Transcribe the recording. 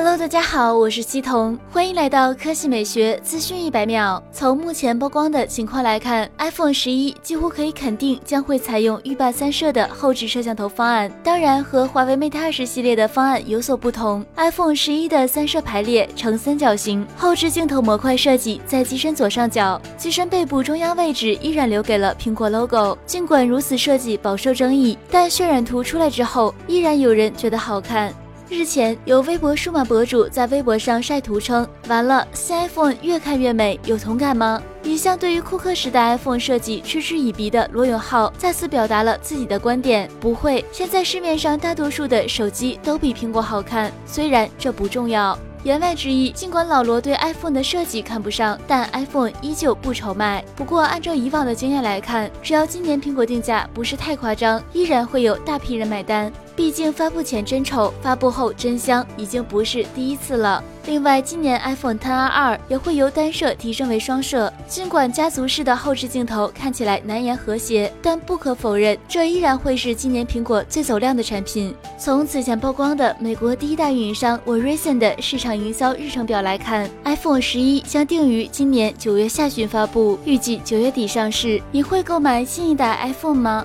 Hello，大家好，我是西彤，欢迎来到科技美学资讯一百秒。从目前曝光的情况来看，iPhone 十一几乎可以肯定将会采用浴霸三摄的后置摄像头方案。当然，和华为 Mate 二十系列的方案有所不同，iPhone 十一的三摄排列呈三角形，后置镜头模块设计在机身左上角，机身背部中央位置依然留给了苹果 logo。尽管如此设计饱受争议，但渲染图出来之后，依然有人觉得好看。日前，有微博数码博主在微博上晒图称：“完了，新 iPhone 越看越美，有同感吗？”一向对于库克时代 iPhone 设计嗤之以鼻的罗永浩再次表达了自己的观点：“不会，现在市面上大多数的手机都比苹果好看，虽然这不重要。”言外之意，尽管老罗对 iPhone 的设计看不上，但 iPhone 依旧不愁卖。不过，按照以往的经验来看，只要今年苹果定价不是太夸张，依然会有大批人买单。毕竟发布前真丑，发布后真香，已经不是第一次了。另外，今年 iPhone XR 也会由单摄提升为双摄。尽管家族式的后置镜头看起来难言和谐，但不可否认，这依然会是今年苹果最走量的产品。从此前曝光的美国第一大运营商 Verizon 的市场营销日程表来看，iPhone 十一将定于今年九月下旬发布，预计九月底上市。你会购买新一代 iPhone 吗？